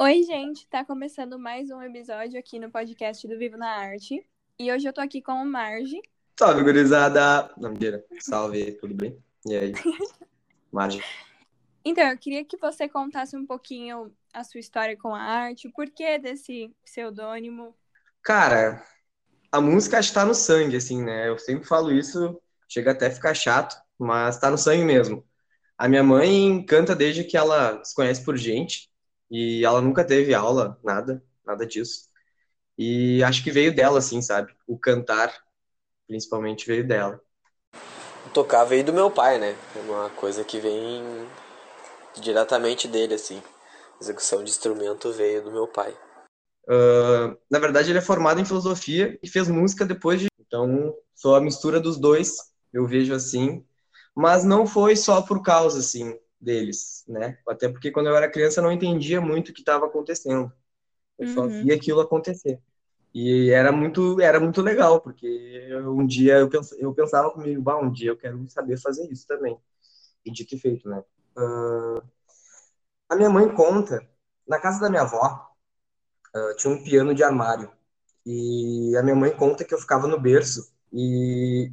Oi, gente, tá começando mais um episódio aqui no podcast do Vivo na Arte. E hoje eu tô aqui com o Marge. Salve, gurizada! Não, mentira. Salve, tudo bem? E aí? Marge. Então, eu queria que você contasse um pouquinho a sua história com a arte, o porquê desse pseudônimo. Cara, a música está no sangue, assim, né? Eu sempre falo isso, chega até a ficar chato, mas tá no sangue mesmo. A minha mãe canta desde que ela se conhece por gente, e ela nunca teve aula, nada, nada disso. E acho que veio dela, assim, sabe? O cantar, principalmente, veio dela. Tocar veio do meu pai, né? É uma coisa que vem diretamente dele, assim. A execução de instrumento veio do meu pai. Uh, na verdade, ele é formado em filosofia e fez música depois de. Então, sou a mistura dos dois, eu vejo assim. Mas não foi só por causa, assim, deles, né? Até porque quando eu era criança eu não entendia muito o que estava acontecendo. Eu uhum. só via aquilo acontecer. E era muito, era muito legal, porque um dia eu, pens, eu pensava comigo, bah, um dia eu quero saber fazer isso também. E de que feito, né? Uh, a minha mãe conta, na casa da minha avó, uh, tinha um piano de armário. E a minha mãe conta que eu ficava no berço e,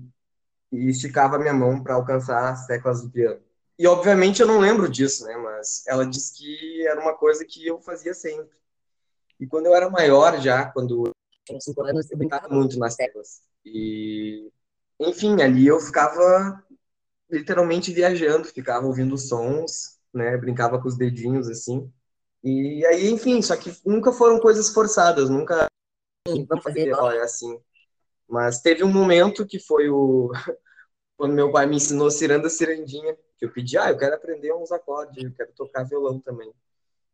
e esticava a minha mão para alcançar as teclas do piano. E obviamente eu não lembro disso, né? Mas ela disse que era uma coisa que eu fazia sempre. E quando eu era maior já, quando tinha cinco anos, eu brincava muito nas teclas. E enfim, ali eu ficava literalmente viajando, ficava ouvindo sons, né? Brincava com os dedinhos assim. E aí, enfim, só que nunca foram coisas forçadas, nunca vamos fazer, olha, assim. Mas teve um momento que foi o quando meu pai me ensinou ciranda cirandinha, que eu pedi, ah, eu quero aprender uns acordes, eu quero tocar violão também.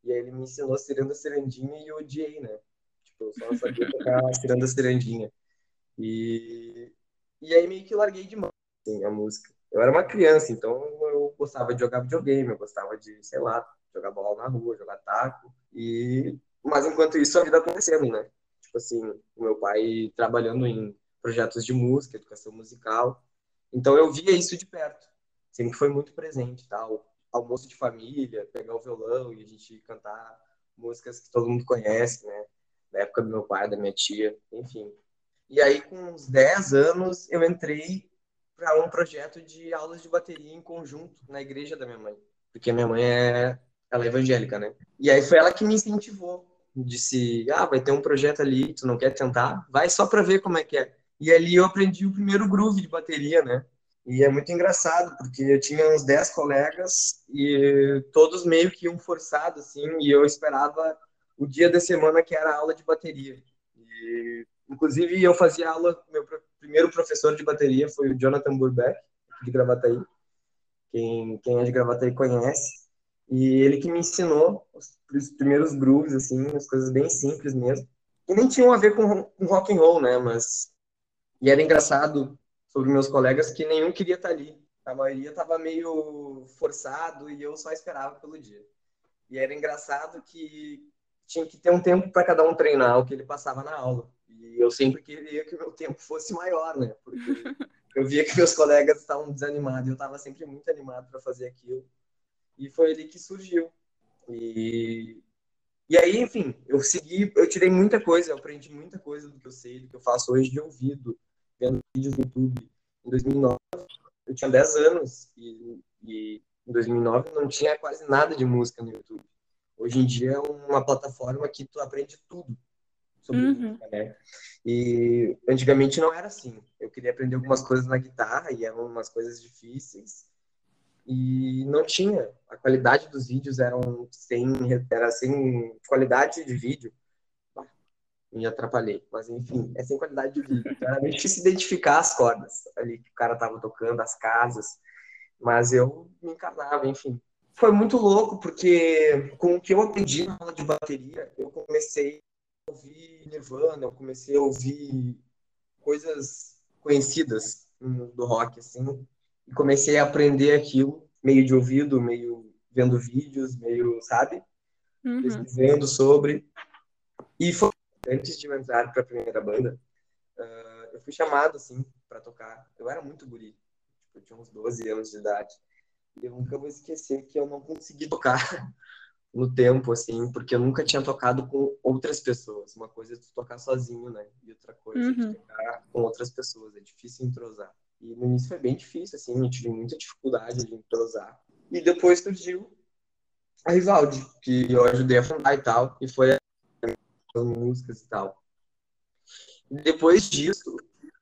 E aí ele me ensinou ciranda cirandinha e eu odiei, né? Tipo, eu só sabia tocar ciranda cirandinha. E, e aí meio que larguei de mão, assim, a música. Eu era uma criança, então eu gostava de jogar videogame, eu gostava de, sei lá, jogar bola na rua, jogar taco. E... Mas enquanto isso, a vida acontecendo, né? Tipo assim, o meu pai trabalhando em projetos de música, educação musical. Então eu via isso de perto. Sempre foi muito presente, tal. Almoço de família, pegar o violão e a gente cantar músicas que todo mundo conhece, né? Da época do meu pai, da minha tia, enfim. E aí, com uns 10 anos, eu entrei para um projeto de aulas de bateria em conjunto na igreja da minha mãe. Porque minha mãe é, ela é evangélica, né? E aí foi ela que me incentivou. Disse, ah, vai ter um projeto ali, tu não quer tentar? Vai só para ver como é que é. E ali eu aprendi o primeiro groove de bateria, né? E é muito engraçado, porque eu tinha uns 10 colegas e todos meio que iam forçado, assim, e eu esperava o dia da semana que era aula de bateria. E, inclusive, eu fazia aula, meu primeiro professor de bateria foi o Jonathan Burbeck, de Gravataí. Quem, quem é de Gravataí conhece. E ele que me ensinou os, os primeiros grooves, assim, as coisas bem simples mesmo. E nem tinham a ver com, com rock and roll, né? Mas e era engraçado sobre meus colegas que nenhum queria estar ali. A maioria estava meio forçado e eu só esperava pelo dia. E era engraçado que tinha que ter um tempo para cada um treinar o que ele passava na aula. E eu sempre queria que o meu tempo fosse maior, né? Porque eu via que meus colegas estavam desanimados e eu estava sempre muito animado para fazer aquilo. E foi ali que surgiu. E e aí, enfim, eu segui, eu tirei muita coisa, eu aprendi muita coisa do que eu sei, do que eu faço hoje de ouvido, vendo vídeos no YouTube. Em 2009, eu tinha 10 anos e, e em 2009 não tinha quase nada de música no YouTube. Hoje em dia é uma plataforma que tu aprende tudo sobre uhum. música, né? E antigamente não era assim. Eu queria aprender algumas coisas na guitarra e eram umas coisas difíceis e não tinha. A qualidade dos vídeos eram sem, era sem qualidade de vídeo me atrapalhei. Mas enfim, é sem qualidade de vídeo. Então, era meio difícil identificar as cordas ali que o cara tava tocando, as casas. Mas eu me encarnava, enfim. Foi muito louco, porque com o que eu aprendi na aula de bateria, eu comecei a ouvir Nirvana, eu comecei a ouvir coisas conhecidas do rock, assim. E comecei a aprender aquilo, meio de ouvido, meio vendo vídeos, meio, sabe? Uhum. Pesquisando sobre. E foi antes de eu entrar para a primeira banda, uh, eu fui chamado, assim, para tocar. Eu era muito guri, tipo, eu tinha uns 12 anos de idade. E eu nunca vou esquecer que eu não consegui tocar, no tempo, assim, porque eu nunca tinha tocado com outras pessoas. Uma coisa é tu tocar sozinho, né? E outra coisa uhum. é tu uhum. tocar com outras pessoas. É difícil entrosar. E no início foi bem difícil, assim, eu tive muita dificuldade de entrosar. E depois surgiu a Rivaldi, que eu ajudei a fundar e tal, e foi as músicas e tal. Depois disso,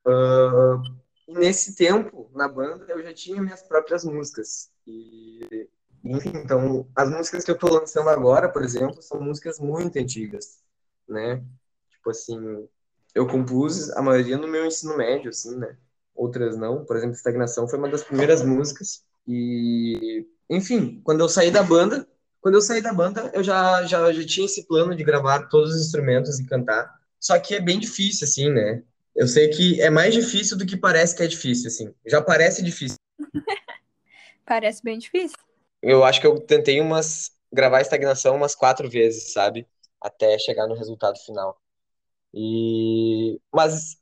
uh, nesse tempo, na banda, eu já tinha minhas próprias músicas. E, enfim, então, as músicas que eu tô lançando agora, por exemplo, são músicas muito antigas, né? Tipo assim, eu compus a maioria no meu ensino médio, assim, né? Outras não. Por exemplo, Estagnação foi uma das primeiras músicas. E, enfim, quando eu saí da banda, quando eu saí da banda, eu já, já, já tinha esse plano de gravar todos os instrumentos e cantar. Só que é bem difícil, assim, né? Eu sei que é mais difícil do que parece que é difícil, assim. Já parece difícil. parece bem difícil. Eu acho que eu tentei umas gravar estagnação umas quatro vezes, sabe? Até chegar no resultado final. E mas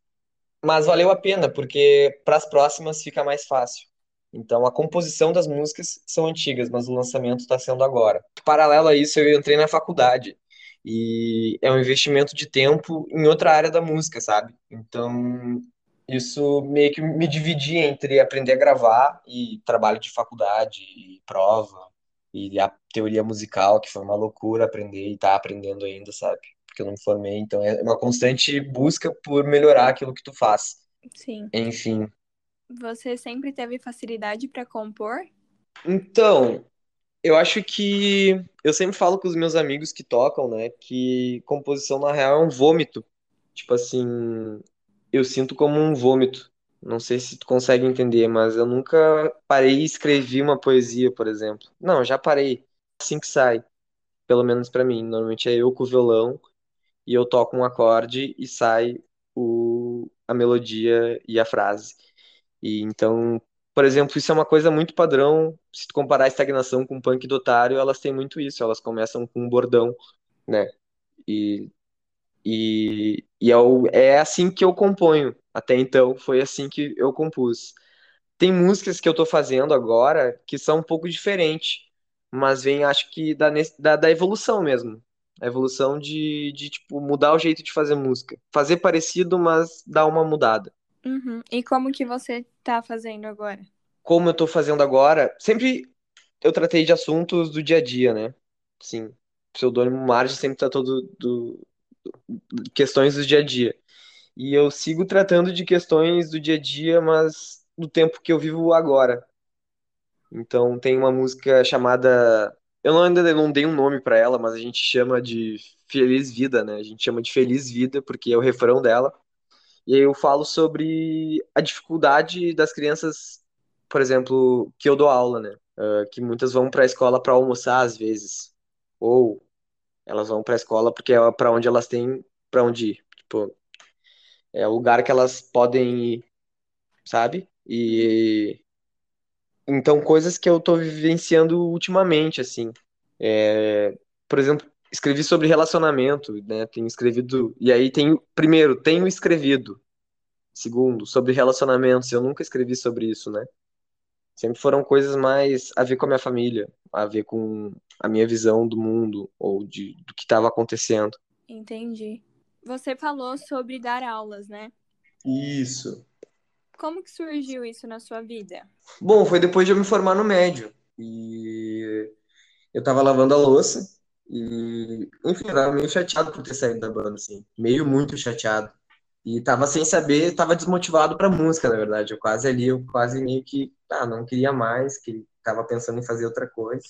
mas valeu a pena, porque para as próximas fica mais fácil. Então, a composição das músicas são antigas, mas o lançamento está sendo agora. Paralelo a isso, eu entrei na faculdade. E é um investimento de tempo em outra área da música, sabe? Então, isso meio que me dividia entre aprender a gravar e trabalho de faculdade, e prova, e a teoria musical, que foi uma loucura aprender e tá aprendendo ainda, sabe? Porque eu não me formei, então é uma constante busca por melhorar aquilo que tu faz. Sim. Enfim. Você sempre teve facilidade para compor? Então, eu acho que eu sempre falo com os meus amigos que tocam, né, que composição na real é um vômito. Tipo assim, eu sinto como um vômito. Não sei se tu consegue entender, mas eu nunca parei e escrevi uma poesia, por exemplo. Não, já parei. Assim que sai. Pelo menos para mim. Normalmente é eu com o violão e eu toco um acorde e sai o, a melodia e a frase. E então, por exemplo, isso é uma coisa muito padrão. Se tu comparar a estagnação com o punk do otário, elas têm muito isso. Elas começam com um bordão, né? E e, e é, o, é assim que eu componho. Até então, foi assim que eu compus. Tem músicas que eu tô fazendo agora que são um pouco diferentes, mas vem, acho que, da, da, da evolução mesmo. A evolução de, de, tipo, mudar o jeito de fazer música. Fazer parecido, mas dar uma mudada. Uhum. E como que você tá fazendo agora? Como eu tô fazendo agora, sempre eu tratei de assuntos do dia a dia, né? Sim. Pseudônimo Marge sempre tratou do, do, questões do dia a dia. E eu sigo tratando de questões do dia a dia, mas do tempo que eu vivo agora. Então tem uma música chamada, eu não, ainda não dei um nome para ela, mas a gente chama de Feliz Vida, né? A gente chama de Feliz Vida porque é o refrão dela. E aí eu falo sobre a dificuldade das crianças, por exemplo, que eu dou aula, né? Uh, que muitas vão para a escola para almoçar às vezes, ou elas vão para a escola porque é para onde elas têm para onde ir. Tipo, é o lugar que elas podem ir, sabe? E então coisas que eu tô vivenciando ultimamente, assim. É, por exemplo, escrevi sobre relacionamento, né? Tenho escrevido e aí tenho primeiro tenho escrevido. Segundo, sobre relacionamentos, eu nunca escrevi sobre isso, né? Sempre foram coisas mais a ver com a minha família, a ver com a minha visão do mundo ou de, do que estava acontecendo. Entendi. Você falou sobre dar aulas, né? Isso. Como que surgiu isso na sua vida? Bom, foi depois de eu me formar no médio. E eu tava lavando a louça e, enfim, eu tava meio chateado por ter saído da banda, assim. Meio muito chateado. E tava sem saber, tava desmotivado pra música, na verdade. Eu quase ali, eu quase meio que, ah, não queria mais, que tava pensando em fazer outra coisa.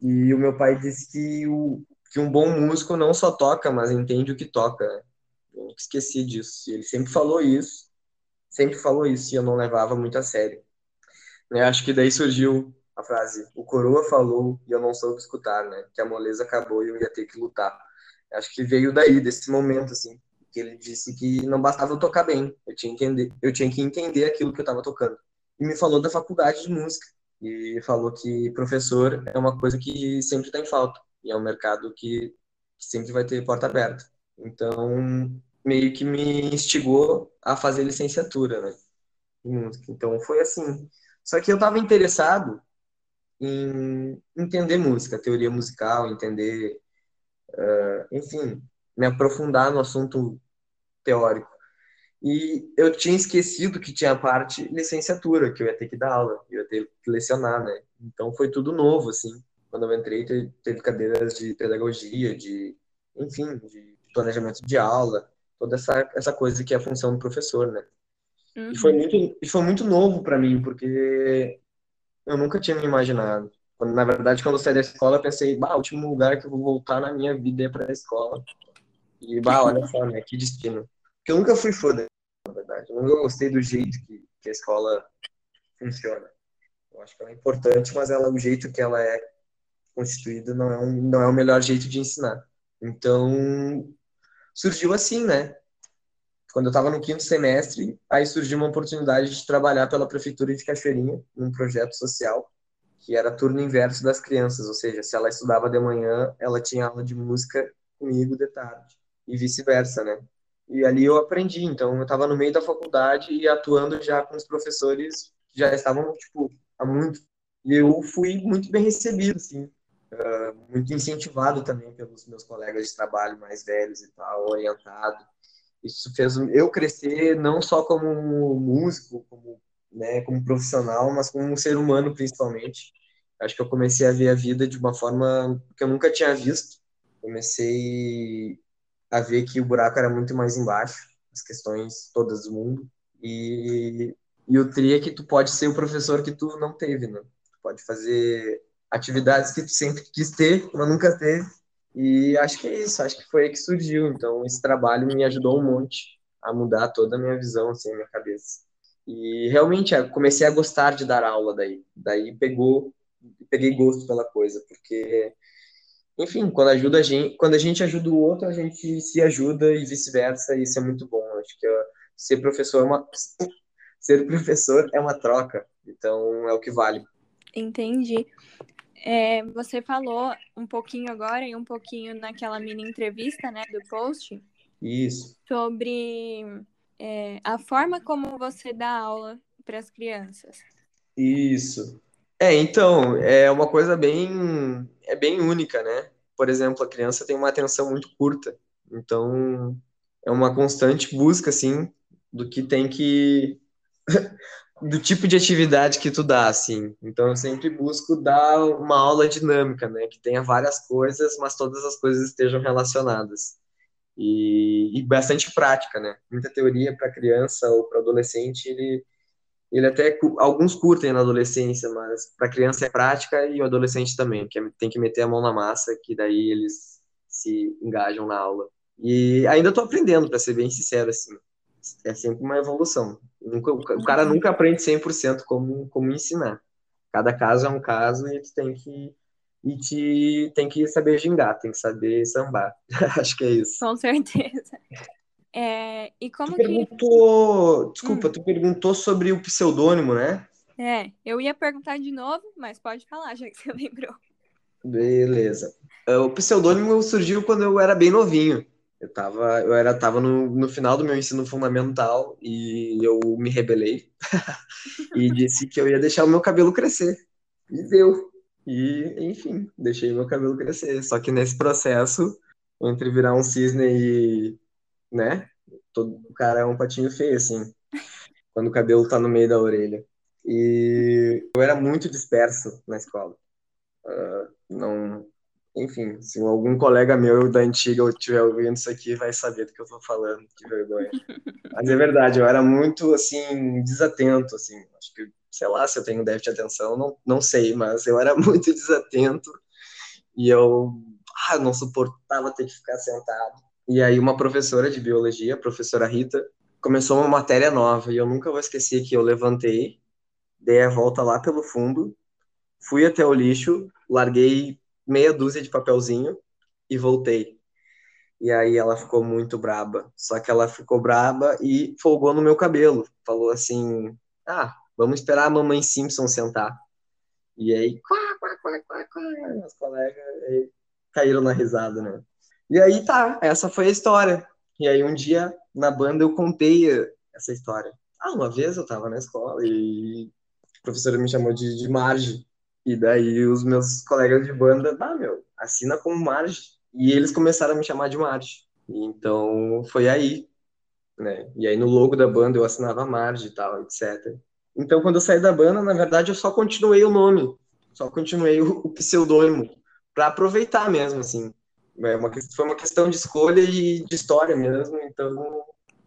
E o meu pai disse que, o, que um bom músico não só toca, mas entende o que toca. Eu nunca esqueci disso. Ele sempre falou isso, sempre falou isso, e eu não levava muito a sério. Eu acho que daí surgiu a frase: O coroa falou e eu não soube escutar, né? Que a moleza acabou e eu ia ter que lutar. Acho que veio daí, desse momento, assim que ele disse que não bastava eu tocar bem, eu tinha que entender, eu tinha que entender aquilo que eu estava tocando. E me falou da faculdade de música e falou que professor é uma coisa que sempre está em falta e é um mercado que sempre vai ter porta aberta. Então, meio que me instigou a fazer licenciatura, né, em música. Então, foi assim. Só que eu estava interessado em entender música, teoria musical, entender, uh, enfim, me aprofundar no assunto teórico. E eu tinha esquecido que tinha parte licenciatura, que eu ia ter que dar aula, eu ia ter que lecionar, né? Então foi tudo novo, assim. Quando eu entrei, teve cadeiras de pedagogia, de, enfim, de planejamento de aula, toda essa, essa coisa que é a função do professor, né? Uhum. E, foi muito, e foi muito novo para mim, porque eu nunca tinha me imaginado. Na verdade, quando eu saí da escola, eu pensei, bah, o último lugar que eu vou voltar na minha vida é para a escola. E, bah, olha só, né? Que destino. Porque eu nunca fui fã da na verdade. Eu nunca gostei do jeito que, que a escola funciona. Eu acho que ela é importante, mas ela, o jeito que ela é constituída não é, um, não é o melhor jeito de ensinar. Então, surgiu assim, né? Quando eu estava no quinto semestre, aí surgiu uma oportunidade de trabalhar pela prefeitura de Cachoeirinha, num projeto social, que era turno inverso das crianças, ou seja, se ela estudava de manhã, ela tinha aula de música comigo de tarde, e vice-versa, né? E ali eu aprendi, então eu estava no meio da faculdade e atuando já com os professores que já estavam, tipo, há muito. E eu fui muito bem recebido, assim, uh, muito incentivado também pelos meus colegas de trabalho mais velhos e tal, orientado. Isso fez eu crescer não só como músico, como, né, como profissional, mas como um ser humano principalmente. Acho que eu comecei a ver a vida de uma forma que eu nunca tinha visto. Comecei a ver que o buraco era muito mais embaixo, as questões todas do mundo. E, e o tri é que tu pode ser o professor que tu não teve, né? Tu pode fazer atividades que tu sempre quis ter, mas nunca teve. E acho que é isso, acho que foi aí que surgiu. Então, esse trabalho me ajudou um monte a mudar toda a minha visão, assim, minha cabeça. E realmente, comecei a gostar de dar aula daí. Daí pegou, peguei gosto pela coisa, porque, enfim, quando, ajuda a gente, quando a gente ajuda o outro, a gente se ajuda e vice-versa, e isso é muito bom. Acho que ser professor é uma, ser professor é uma troca, então é o que vale. Entendi. É, você falou um pouquinho agora e um pouquinho naquela mini entrevista, né, do post. Isso. Sobre é, a forma como você dá aula para as crianças. Isso. É, então, é uma coisa bem, é bem única, né? Por exemplo, a criança tem uma atenção muito curta. Então, é uma constante busca, assim, do que tem que do tipo de atividade que tu dá, assim. Então eu sempre busco dar uma aula dinâmica, né, que tenha várias coisas, mas todas as coisas estejam relacionadas. E, e bastante prática, né? Muita teoria para criança ou para adolescente, ele ele até alguns curtem na adolescência, mas para criança é prática e o adolescente também, que é, tem que meter a mão na massa, que daí eles se engajam na aula. E ainda estou aprendendo, para ser bem sincero assim é sempre uma evolução. Nunca, o cara nunca aprende 100% como, como ensinar. Cada caso é um caso e tu tem que e te tem que saber gingar, tem que saber sambar. Acho que é isso. Com certeza. É, e como tu perguntou, que... desculpa, hum. tu perguntou sobre o pseudônimo, né? É, eu ia perguntar de novo, mas pode falar, já que você lembrou. Beleza. É, o pseudônimo surgiu quando eu era bem novinho. Eu tava, eu era, tava no, no final do meu ensino fundamental e eu me rebelei e disse que eu ia deixar o meu cabelo crescer. E deu. E, enfim, deixei meu cabelo crescer. Só que nesse processo, entre virar um cisne e, né, todo, o cara é um patinho feio, assim, quando o cabelo tá no meio da orelha. E eu era muito disperso na escola. Uh, não, enfim, se algum colega meu da antiga estiver ouvindo isso aqui, vai saber do que eu tô falando, que vergonha. Mas é verdade, eu era muito, assim, desatento, assim, acho que, sei lá, se eu tenho déficit de atenção, não, não sei, mas eu era muito desatento e eu ah, não suportava ter que ficar sentado. E aí uma professora de biologia, a professora Rita, começou uma matéria nova e eu nunca vou esquecer que eu levantei, dei a volta lá pelo fundo, fui até o lixo, larguei meia dúzia de papelzinho e voltei. E aí ela ficou muito braba. Só que ela ficou braba e folgou no meu cabelo. Falou assim: Ah, vamos esperar a mamãe Simpson sentar. E aí, quá, quá, quá, quá, quá, meus colegas caíram na risada, né? E aí tá, essa foi a história. E aí um dia na banda eu contei essa história. Ah, uma vez eu tava na escola e a professora me chamou de, de Marge. E daí os meus colegas de banda, ah, meu, assina como Marge. E eles começaram a me chamar de Marge. Então foi aí, né? E aí no logo da banda eu assinava Marge e tal, etc. Então quando eu saí da banda, na verdade eu só continuei o nome, só continuei o, o pseudônimo para aproveitar mesmo, assim. É uma, foi uma questão de escolha e de história mesmo, então.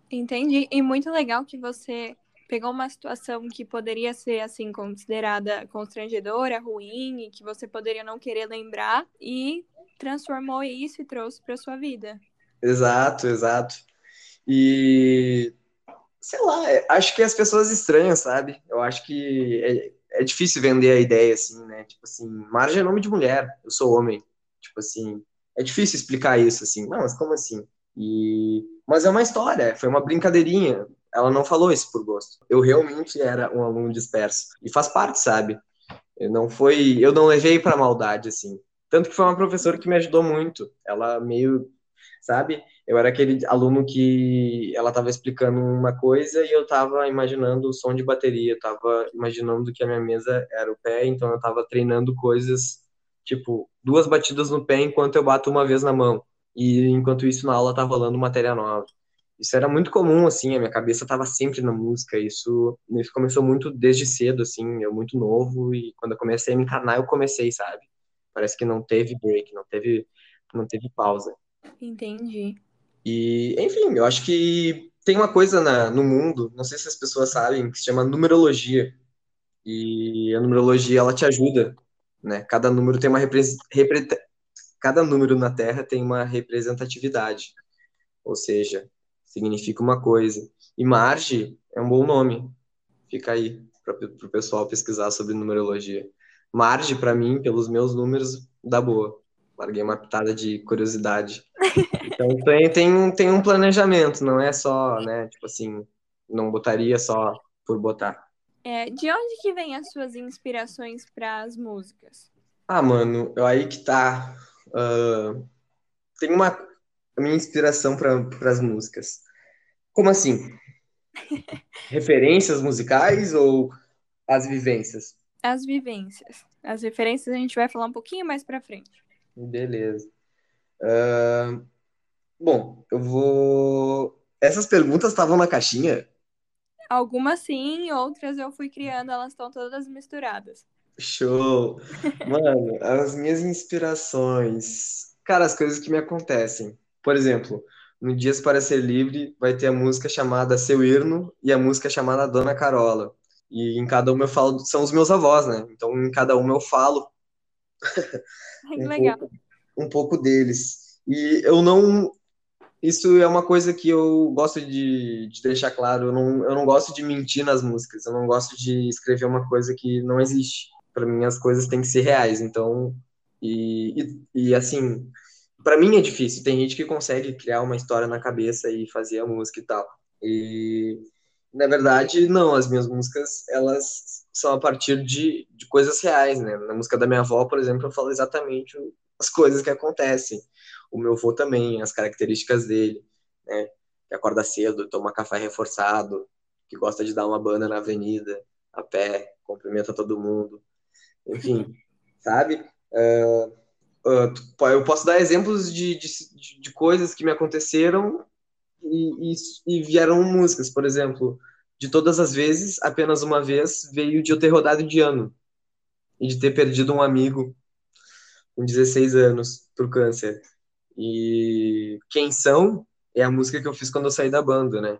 Entendi. E muito legal que você pegou uma situação que poderia ser assim considerada constrangedora, ruim que você poderia não querer lembrar e transformou isso e trouxe para sua vida. Exato, exato. E sei lá, é, acho que as pessoas estranham, sabe? Eu acho que é, é difícil vender a ideia assim, né? Tipo assim, Marge é nome de mulher, eu sou homem. Tipo assim, é difícil explicar isso assim. Não, mas como assim? E mas é uma história, foi uma brincadeirinha. Ela não falou isso por gosto. Eu realmente era um aluno disperso e faz parte, sabe? Eu não foi, eu não levei para maldade assim. Tanto que foi uma professora que me ajudou muito. Ela meio, sabe? Eu era aquele aluno que ela estava explicando uma coisa e eu estava imaginando o som de bateria, estava imaginando que a minha mesa era o pé, então eu estava treinando coisas tipo duas batidas no pé enquanto eu bato uma vez na mão. E enquanto isso na aula tá rolando matéria nova. Isso era muito comum, assim, a minha cabeça estava sempre na música. Isso, isso começou muito desde cedo, assim, eu muito novo. E quando eu comecei a me encarnar, eu comecei, sabe? Parece que não teve break, não teve, não teve pausa. Entendi. E, enfim, eu acho que tem uma coisa na, no mundo, não sei se as pessoas sabem, que se chama numerologia. E a numerologia, ela te ajuda, né? Cada número tem uma repre, repre, cada número na Terra tem uma representatividade. Ou seja, significa uma coisa. E Marge é um bom nome. Fica aí para o pessoal pesquisar sobre numerologia. Marge, para mim, pelos meus números, dá boa. Larguei uma pitada de curiosidade. Então tem, tem, tem um planejamento, não é só, né? Tipo assim, não botaria só por botar. É, de onde que vem as suas inspirações para as músicas? Ah, mano, aí que tá. Uh, tem uma a minha inspiração para as músicas. Como assim? Referências musicais ou as vivências? As vivências. As referências a gente vai falar um pouquinho mais para frente. Beleza. Uh, bom, eu vou. Essas perguntas estavam na caixinha? Algumas sim, outras eu fui criando, elas estão todas misturadas. Show! Mano, as minhas inspirações. Cara, as coisas que me acontecem. Por exemplo, no Dias para Ser Livre vai ter a música chamada Seu Irno e a música chamada Dona Carola. E em cada uma eu falo, são os meus avós, né? Então em cada uma eu falo. Ai, um legal. Pouco, um pouco deles. E eu não. Isso é uma coisa que eu gosto de, de deixar claro. Eu não, eu não gosto de mentir nas músicas. Eu não gosto de escrever uma coisa que não existe. Para mim, as coisas têm que ser reais. Então, e, e, e assim, para mim é difícil. Tem gente que consegue criar uma história na cabeça e fazer a música e tal. E na verdade, não. As minhas músicas elas são a partir de, de coisas reais, né? Na música da minha avó, por exemplo, eu falo exatamente as coisas que acontecem. O meu avô também, as características dele, né? Que acorda cedo, toma café reforçado, que gosta de dar uma banda na avenida, a pé, cumprimenta todo mundo. Enfim, sabe? Uh, Uh, eu posso dar exemplos de, de, de, coisas que me aconteceram e, e, e, vieram músicas. Por exemplo, de todas as vezes, apenas uma vez veio de eu ter rodado de ano e de ter perdido um amigo com 16 anos por câncer. E Quem São é a música que eu fiz quando eu saí da banda, né?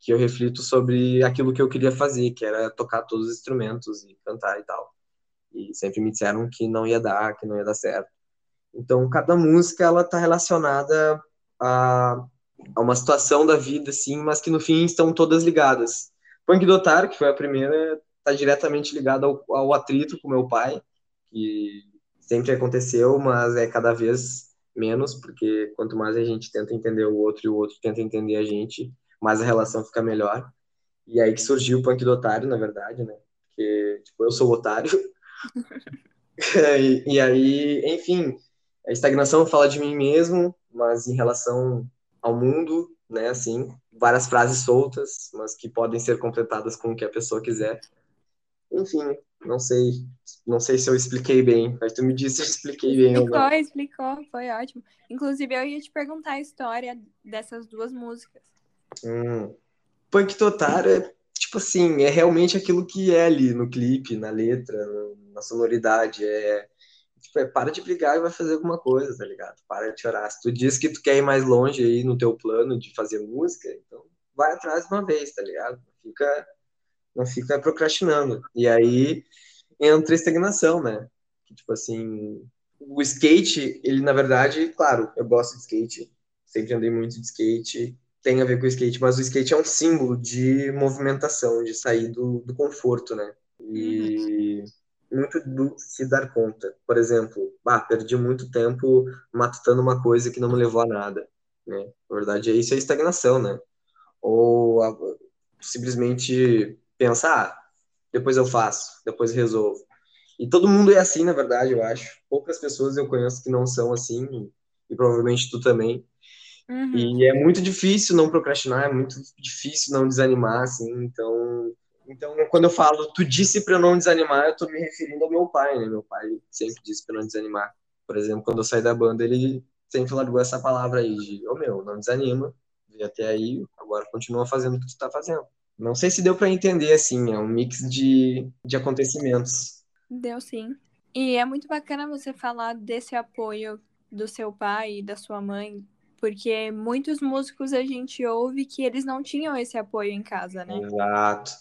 Que eu reflito sobre aquilo que eu queria fazer, que era tocar todos os instrumentos e cantar e tal. E sempre me disseram que não ia dar, que não ia dar certo. Então, cada música ela está relacionada a, a, uma situação da vida, assim, mas que no fim estão todas ligadas. Punk do Otário, que foi a primeira, está diretamente ligado ao, ao atrito com meu pai, que sempre aconteceu, mas é cada vez menos, porque quanto mais a gente tenta entender o outro e o outro tenta entender a gente, mais a relação fica melhor. E aí que surgiu o Punk do Otário, na verdade, né? Porque, tipo, eu sou o otário. e, e aí, enfim, a estagnação fala de mim mesmo, mas em relação ao mundo, né, assim, várias frases soltas, mas que podem ser completadas com o que a pessoa quiser. Enfim, Não sei, não sei se eu expliquei bem, mas tu me disse se eu expliquei bem. Explicou, explicou, foi ótimo. Inclusive, eu ia te perguntar a história dessas duas músicas. Hum. Punk Totaro é, tipo assim, é realmente aquilo que é ali no clipe, na letra, na sonoridade. É, tipo, é para de brigar e vai fazer alguma coisa, tá ligado? Para de chorar. Se tu diz que tu quer ir mais longe aí no teu plano de fazer música, então vai atrás de uma vez, tá ligado? Fica não fica procrastinando. E aí entra a estagnação, né? Tipo assim, o skate, ele na verdade, claro, eu gosto de skate, sempre andei muito de skate, tem a ver com o skate, mas o skate é um símbolo de movimentação, de sair do, do conforto, né? E uhum. Muito do se dar conta. Por exemplo, ah, perdi muito tempo matutando uma coisa que não me levou a nada, né? Na verdade, isso é estagnação, né? Ou a, simplesmente pensar, ah, depois eu faço, depois resolvo. E todo mundo é assim, na verdade, eu acho. Poucas pessoas eu conheço que não são assim, e provavelmente tu também. Uhum. E é muito difícil não procrastinar, é muito difícil não desanimar, assim. Então, então quando eu falo, tu disse para eu não desanimar, eu tô me referindo ao meu pai, né? Meu pai sempre disse para não desanimar. Por exemplo, quando eu saí da banda, ele sempre largou essa palavra aí de, ô oh, meu, não desanima, e até aí, agora continua fazendo o que tu tá fazendo. Não sei se deu para entender, assim, é um mix de, de acontecimentos. Deu sim. E é muito bacana você falar desse apoio do seu pai e da sua mãe, porque muitos músicos a gente ouve que eles não tinham esse apoio em casa, né? Exato.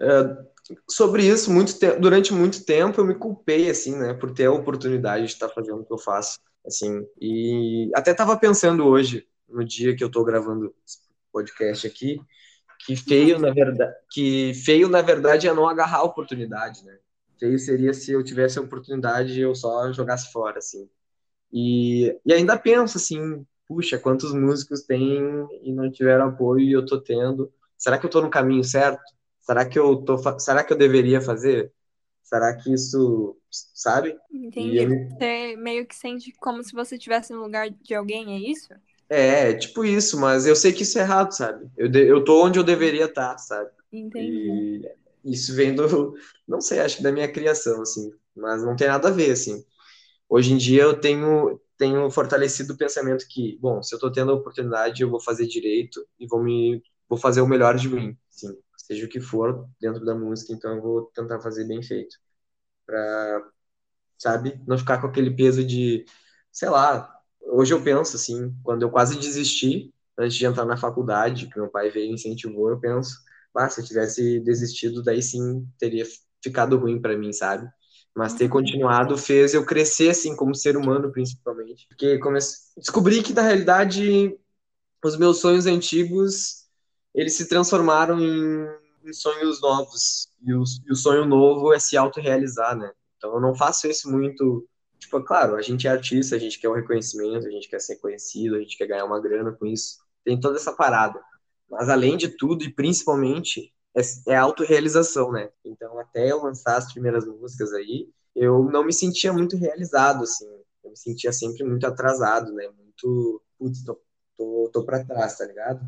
Uh, sobre isso, muito durante muito tempo eu me culpei, assim, né, por ter a oportunidade de estar fazendo o que eu faço, assim, e até estava pensando hoje, no dia que eu estou gravando podcast aqui, que feio, na verdade, que feio, na verdade, é não agarrar a oportunidade, né? Feio seria se eu tivesse a oportunidade e eu só jogasse fora, assim. E, e ainda penso, assim, puxa, quantos músicos tem e não tiveram apoio e eu tô tendo. Será que eu tô no caminho certo? Será que eu tô, será que eu deveria fazer? Será que isso, sabe? Entendi. Eu... Você meio que sente como se você estivesse no lugar de alguém, é isso? É, tipo isso, mas eu sei que isso é errado, sabe? Eu, de, eu tô onde eu deveria estar, tá, sabe? Entendi. E isso vem do, não sei, acho que da minha criação, assim, mas não tem nada a ver, assim. Hoje em dia eu tenho, tenho fortalecido o pensamento que, bom, se eu tô tendo a oportunidade, eu vou fazer direito e vou me, vou fazer o melhor de mim, sim, seja o que for dentro da música, então eu vou tentar fazer bem feito. Pra, sabe, não ficar com aquele peso de, sei lá, hoje eu penso assim, quando eu quase desisti antes de entrar na faculdade, que meu pai veio e incentivou, eu penso, ah, se eu tivesse desistido, daí sim teria ficado ruim para mim, sabe? Mas ter continuado fez eu crescer assim como ser humano, principalmente, porque comece... descobri que na realidade os meus sonhos antigos eles se transformaram em, em sonhos novos e o, e o sonho novo é se autorrealizar, né? Então eu não faço isso muito Tipo, claro, a gente é artista, a gente quer um reconhecimento, a gente quer ser conhecido, a gente quer ganhar uma grana com isso. Tem toda essa parada. Mas além de tudo, e principalmente, é, é autorrealização, né? Então, até eu lançar as primeiras músicas aí, eu não me sentia muito realizado, assim. Eu me sentia sempre muito atrasado, né? Muito, putz, tô, tô, tô pra trás, tá ligado?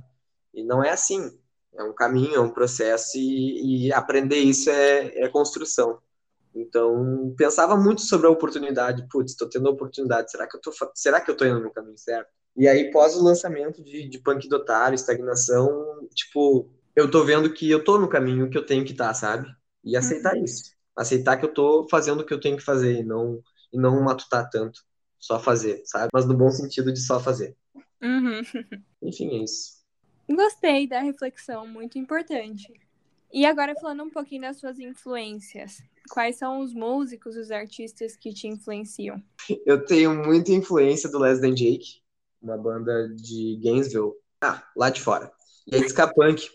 E não é assim. É um caminho, é um processo, e, e aprender isso é, é construção. Então, pensava muito sobre a oportunidade. Putz, estou tendo a oportunidade. Será que eu tô, será que eu tô indo no caminho certo? E aí, pós o lançamento de, de Punk Dotário, estagnação, tipo, eu tô vendo que eu tô no caminho que eu tenho que estar, tá, sabe? E aceitar uhum. isso. Aceitar que eu tô fazendo o que eu tenho que fazer e não, e não matutar tanto. Só fazer, sabe? Mas no bom sentido de só fazer. Uhum. Enfim, é isso. Gostei da reflexão, muito importante. E agora falando um pouquinho das suas influências. Quais são os músicos, os artistas que te influenciam? Eu tenho muita influência do Less Than Jake, uma banda de Gainesville, ah, lá de fora. E é ska punk.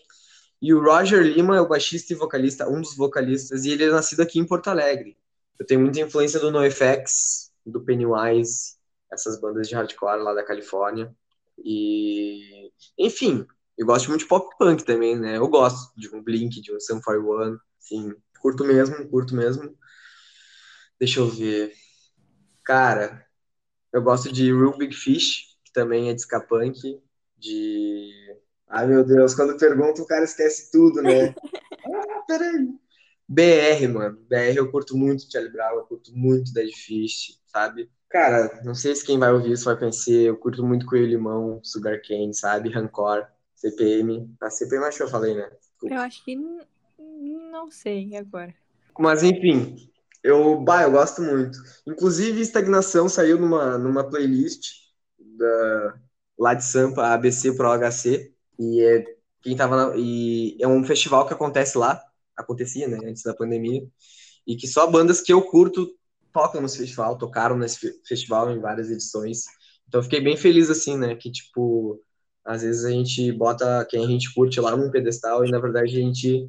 E o Roger Lima é o baixista e vocalista, um dos vocalistas, e ele é nascido aqui em Porto Alegre. Eu tenho muita influência do NoFX, do Pennywise, essas bandas de hardcore lá da Califórnia. E, enfim, eu gosto muito de pop punk também, né? Eu gosto de um Blink, de um Sum 41, sim. Curto mesmo, curto mesmo. Deixa eu ver. Cara, eu gosto de Real Big Fish, que também é de ska punk, de... Ai, meu Deus, quando pergunta o cara esquece tudo, né? ah, peraí. BR, mano. BR eu curto muito Charlie Brown, eu curto muito Dead Fish, sabe? Cara, não sei se quem vai ouvir isso vai pensar, eu curto muito Coelho Limão, Sugar Cane, sabe? Rancor, CPM. A CPM acho que eu falei, né? Eu acho que não sei agora. Mas enfim, eu, bah, eu gosto muito. Inclusive, Estagnação saiu numa, numa playlist da, lá de Sampa, ABC Pro HC, e é, quem tava na, e é um festival que acontece lá, acontecia, né, antes da pandemia, e que só bandas que eu curto tocam nesse festival, tocaram nesse festival em várias edições. Então fiquei bem feliz assim, né, que tipo, às vezes a gente bota quem a gente curte lá num pedestal e na verdade a gente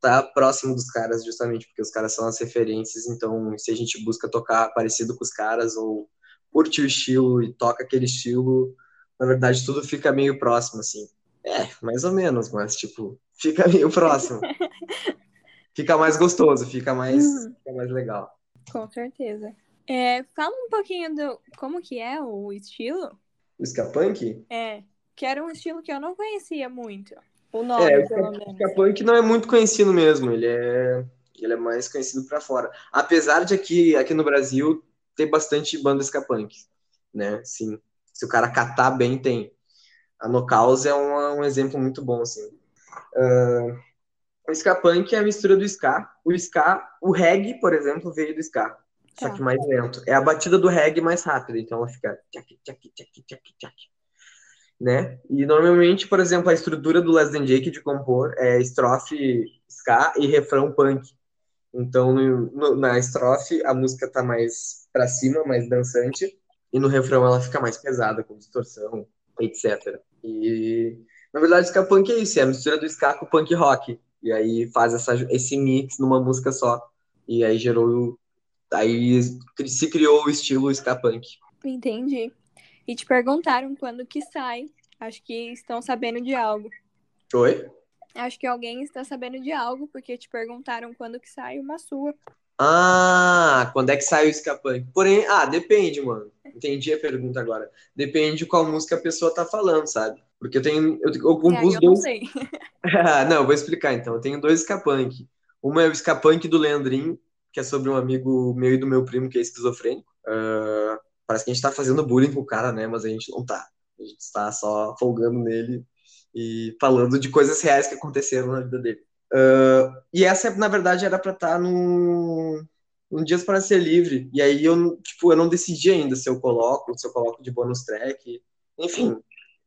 tá próximo dos caras justamente porque os caras são as referências, então se a gente busca tocar parecido com os caras ou curte o estilo e toca aquele estilo, na verdade tudo fica meio próximo assim. É, mais ou menos, mas tipo, fica meio próximo. fica mais gostoso, fica mais, uhum. fica mais legal. Com certeza. É, fala um pouquinho do como que é o estilo. O ska punk? É, que era um estilo que eu não conhecia muito. O nome, é, pelo menos. O punk não é muito conhecido mesmo, ele é, ele é mais conhecido para fora. Apesar de aqui, aqui no Brasil ter bastante banda ska punk, né? Sim, se o cara catar bem, tem. A No Caos é um, um exemplo muito bom, assim. Uh, o ska punk é a mistura do ska. O ska, o reggae, por exemplo, veio do ska. Só tá. que mais lento. É a batida do reggae mais rápida, então ela fica tchac, tchac, tchac, tchac, tchac né? E normalmente, por exemplo, a estrutura do Less Than Jake de compor é estrofe ska e refrão punk. Então, no, no, na estrofe, a música tá mais para cima, mais dançante, e no refrão ela fica mais pesada, com distorção, etc. E, na verdade, ska punk é isso, é a mistura do ska com punk rock. E aí faz essa, esse mix numa música só. E aí gerou. Aí se criou o estilo ska punk. Entendi. E te perguntaram quando que sai. Acho que estão sabendo de algo. Oi? Acho que alguém está sabendo de algo, porque te perguntaram quando que sai uma sua. Ah, quando é que sai o Escapante? Porém, ah, depende, mano. Entendi a pergunta agora. Depende de qual música a pessoa tá falando, sabe? Porque eu tenho. Eu, eu compus eu dois. Não, sei. Ah, não, eu vou explicar então. Eu tenho dois Escapunk. Uma é o Escapunk do Leandrinho, que é sobre um amigo meu e do meu primo que é esquizofrênico. Uh, Parece que a gente tá fazendo bullying com o cara, né? Mas a gente não tá. A gente está só folgando nele e falando de coisas reais que aconteceram na vida dele. Uh, e essa, na verdade, era para estar tá no, no Dias para Ser Livre. E aí eu, tipo, eu não decidi ainda se eu coloco, se eu coloco de bônus track. Enfim,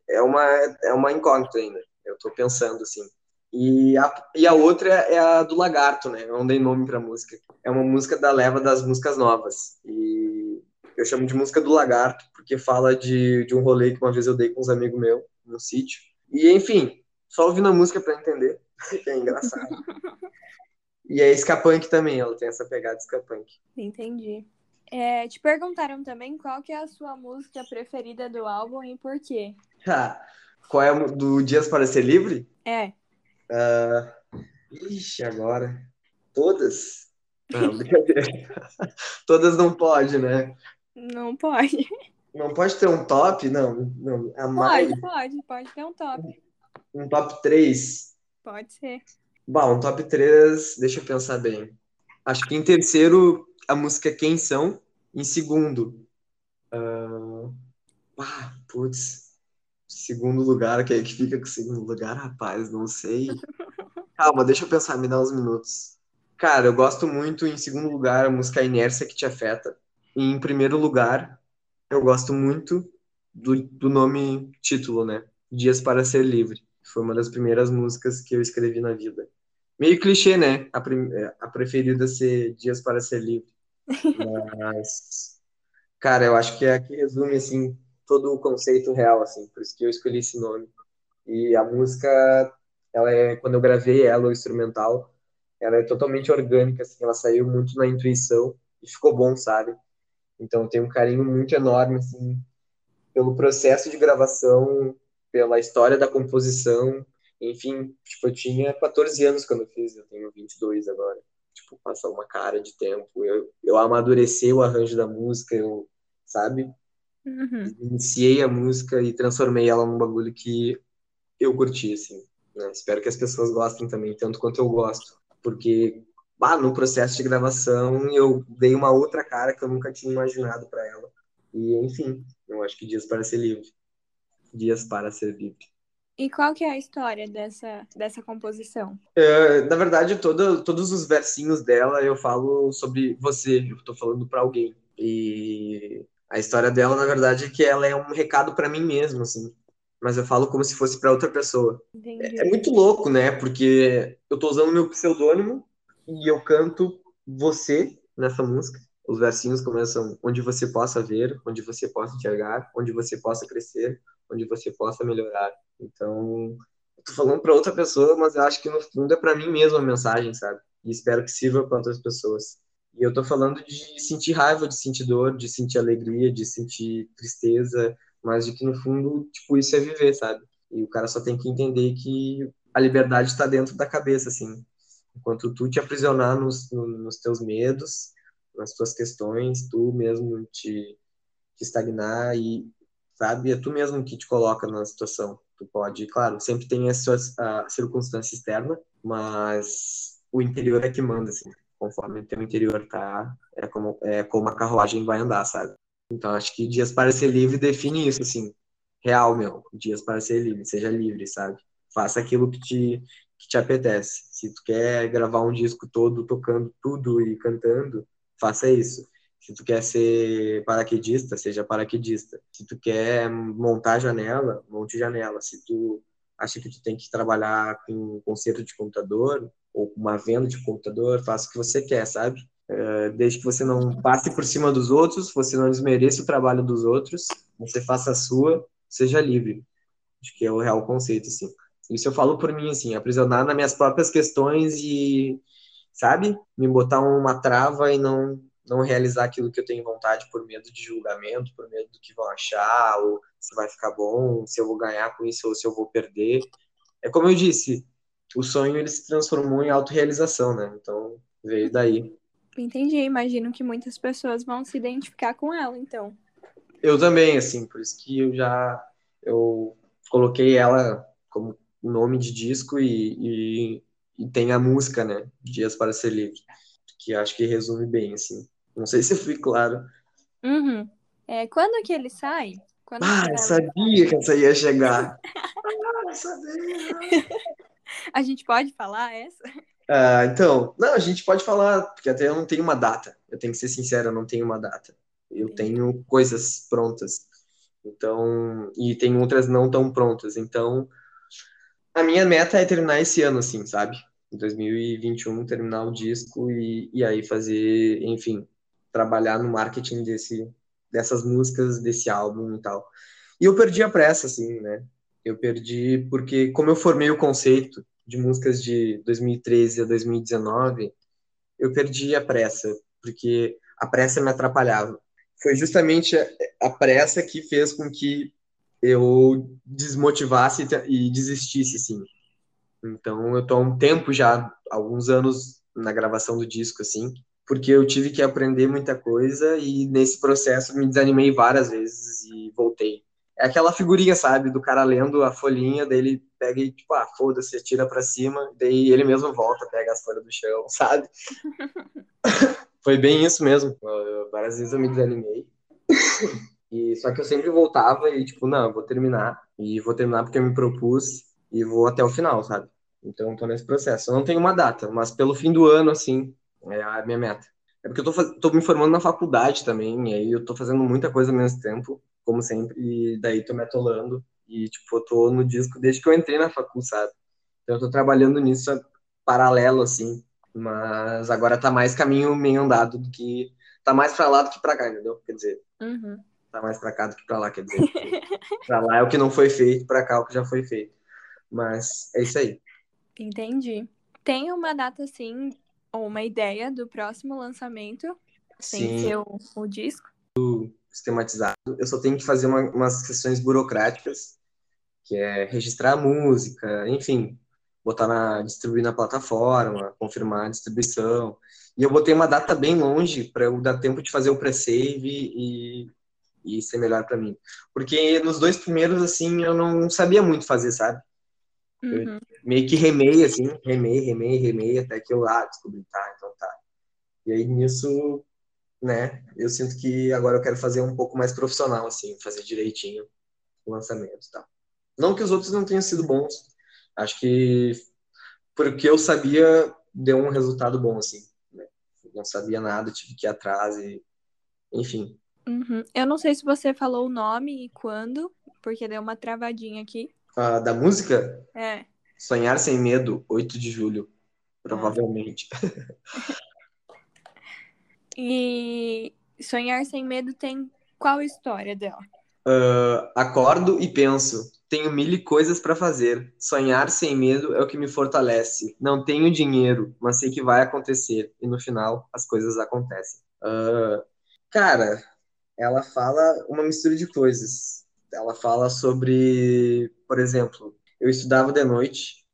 é uma, é uma incógnita ainda. Eu tô pensando, assim. E a, e a outra é a do Lagarto, né? Eu não dei nome pra música. É uma música da leva das músicas novas. E eu chamo de música do lagarto, porque fala de, de um rolê que uma vez eu dei com uns amigos meus no sítio. E, enfim, só ouvindo a música para entender, que é engraçado. e é Skapunk também, ela tem essa pegada de Skapunk. Entendi. É, te perguntaram também qual que é a sua música preferida do álbum e por quê. Ah, qual é a do Dias para Ser Livre? É. Uh, ixi, agora. Todas? Não, brincadeira. Todas não pode, né? Não pode. Não pode ter um top? Não, não. A mais... Pode, pode, pode ter um top. Um top 3? Pode ser. Bom, um top 3, deixa eu pensar bem. Acho que em terceiro, a música Quem São. Em segundo, uh... ah, putz, segundo lugar, quem é que fica com o segundo lugar, rapaz? Não sei. Calma, deixa eu pensar, me dá uns minutos. Cara, eu gosto muito, em segundo lugar, a música Inércia que te afeta. Em primeiro lugar, eu gosto muito do, do nome título, né? Dias para Ser Livre. Foi uma das primeiras músicas que eu escrevi na vida. Meio clichê, né? A, é, a preferida ser Dias para Ser Livre. Mas, cara, eu acho que é que resume, assim, todo o conceito real, assim. Por isso que eu escolhi esse nome. E a música, ela é, quando eu gravei ela, o instrumental, ela é totalmente orgânica, assim. Ela saiu muito na intuição e ficou bom, sabe? Então, eu tenho um carinho muito enorme, assim, pelo processo de gravação, pela história da composição. Enfim, tipo, eu tinha 14 anos quando eu fiz, eu tenho 22 agora. Tipo, passou uma cara de tempo. Eu, eu amadureci o arranjo da música, eu, sabe? Uhum. Iniciei a música e transformei ela num bagulho que eu curti, assim. Né? Espero que as pessoas gostem também, tanto quanto eu gosto. Porque bah, no processo de gravação eu dei uma outra cara que eu nunca tinha imaginado para ela. E enfim, eu acho que Dias para ser livre. Dias para ser livre. E qual que é a história dessa, dessa composição? É, na verdade, todo, todos os versinhos dela eu falo sobre você, eu estou falando para alguém. E a história dela, na verdade, é que ela é um recado para mim mesmo, assim. Mas eu falo como se fosse para outra pessoa. É, é, muito louco, né? Porque eu estou usando meu pseudônimo e eu canto você nessa música. Os versinhos começam onde você possa ver, onde você possa enxergar, onde você possa crescer, onde você possa melhorar. Então, eu tô falando para outra pessoa, mas eu acho que no fundo é para mim mesmo a mensagem, sabe? E espero que sirva para outras pessoas. E eu tô falando de sentir raiva, de sentir dor, de sentir alegria, de sentir tristeza, mas de que no fundo, tipo, isso é viver, sabe? E o cara só tem que entender que a liberdade está dentro da cabeça, assim. Enquanto tu te aprisionar nos, nos teus medos, nas tuas questões, tu mesmo te, te estagnar e, sabe, é tu mesmo que te coloca na situação. Tu pode, claro, sempre tem a, sua, a circunstância externa, mas o interior é que manda, assim. Conforme o teu interior tá, é como, é como a carruagem vai andar, sabe? Então, acho que Dias para Ser Livre define isso, assim. Real, meu. Dias para Ser Livre. Seja livre, sabe? Faça aquilo que te, que te apetece. Se tu quer gravar um disco todo tocando tudo e cantando, faça isso. Se tu quer ser paraquedista, seja paraquedista. Se tu quer montar janela, monte janela. Se tu acha que tu tem que trabalhar com um conserto de computador ou com uma venda de computador, faça o que você quer, sabe? Eh, desde que você não passe por cima dos outros, você não desmereça o trabalho dos outros, você faça a sua, seja livre. Acho que é o real conceito, assim. Isso eu falo por mim, assim, aprisionar nas minhas próprias questões e, sabe, me botar uma trava e não não realizar aquilo que eu tenho vontade por medo de julgamento, por medo do que vão achar, ou se vai ficar bom, se eu vou ganhar com isso ou se eu vou perder. É como eu disse, o sonho ele se transformou em autorrealização, né? Então veio daí. Entendi, imagino que muitas pessoas vão se identificar com ela, então. Eu também, assim, por isso que eu já eu coloquei ela como nome de disco e, e, e tem a música, né? Dias para ser livre, que acho que resume bem, assim. Não sei se fui claro. Uhum. É, quando que ele sai? Quando ah, eu sabia que essa ia chegar. ah, sabia. A gente pode falar essa? Ah, então, não, a gente pode falar, porque até eu não tenho uma data. Eu tenho que ser sincero, eu não tenho uma data. Eu tenho coisas prontas. Então, e tem outras não tão prontas. Então, a minha meta é terminar esse ano, assim, sabe? Em 2021, terminar o disco e, e aí fazer, enfim, trabalhar no marketing desse, dessas músicas, desse álbum e tal. E eu perdi a pressa, assim, né? Eu perdi porque, como eu formei o conceito de músicas de 2013 a 2019, eu perdi a pressa, porque a pressa me atrapalhava. Foi justamente a pressa que fez com que eu desmotivasse e desistisse, assim. Então, eu tô há um tempo já, alguns anos na gravação do disco, assim, porque eu tive que aprender muita coisa e nesse processo me desanimei várias vezes e voltei. É aquela figurinha, sabe, do cara lendo a folhinha, daí ele pega e, tipo, ah, foda-se, tira pra cima, daí ele mesmo volta, pega as folhas do chão, sabe? Foi bem isso mesmo. várias vezes eu me desanimei. E, só que eu sempre voltava e, tipo, não, eu vou terminar. E vou terminar porque eu me propus e vou até o final, sabe? Então, tô nesse processo. Eu não tenho uma data, mas pelo fim do ano, assim, é a minha meta. É porque eu tô, faz... tô me formando na faculdade também, e aí eu tô fazendo muita coisa ao mesmo tempo, como sempre, e daí tô me atolando. E, tipo, eu tô no disco desde que eu entrei na faculdade, sabe? Então eu tô trabalhando nisso paralelo, assim. Mas agora tá mais caminho meio andado do que. Tá mais pra lá do que pra cá, entendeu? Quer dizer. Uhum. Tá mais pra cá do que pra lá, quer dizer. pra lá é o que não foi feito, pra cá é o que já foi feito. Mas é isso aí. Entendi. Tem uma data, assim, ou uma ideia do próximo lançamento, sem Sim. ser o, o disco? Sistematizado. Eu só tenho que fazer uma, umas questões burocráticas, que é registrar a música, enfim, botar na distribuir na plataforma, confirmar a distribuição. E eu botei uma data bem longe para eu dar tempo de fazer o pre-save e, e ser melhor para mim. Porque nos dois primeiros assim eu não sabia muito fazer, sabe? Uhum. meio que remei, assim, remei, remei, remei, até que eu, ah, descobri, tá, então E aí nisso, né, eu sinto que agora eu quero fazer um pouco mais profissional, assim, fazer direitinho o lançamento e tal. Não que os outros não tenham sido bons, acho que porque eu sabia, deu um resultado bom, assim. Né? Não sabia nada, tive que ir atrás e, enfim. Uhum. Eu não sei se você falou o nome e quando, porque deu uma travadinha aqui. Ah, da música? É. Sonhar Sem Medo, 8 de julho, provavelmente. e Sonhar Sem Medo tem qual história dela? Uh, acordo e penso, tenho mil coisas para fazer. Sonhar sem medo é o que me fortalece. Não tenho dinheiro, mas sei que vai acontecer. E no final, as coisas acontecem. Uh, cara, ela fala uma mistura de coisas. Ela fala sobre, por exemplo, eu estudava de noite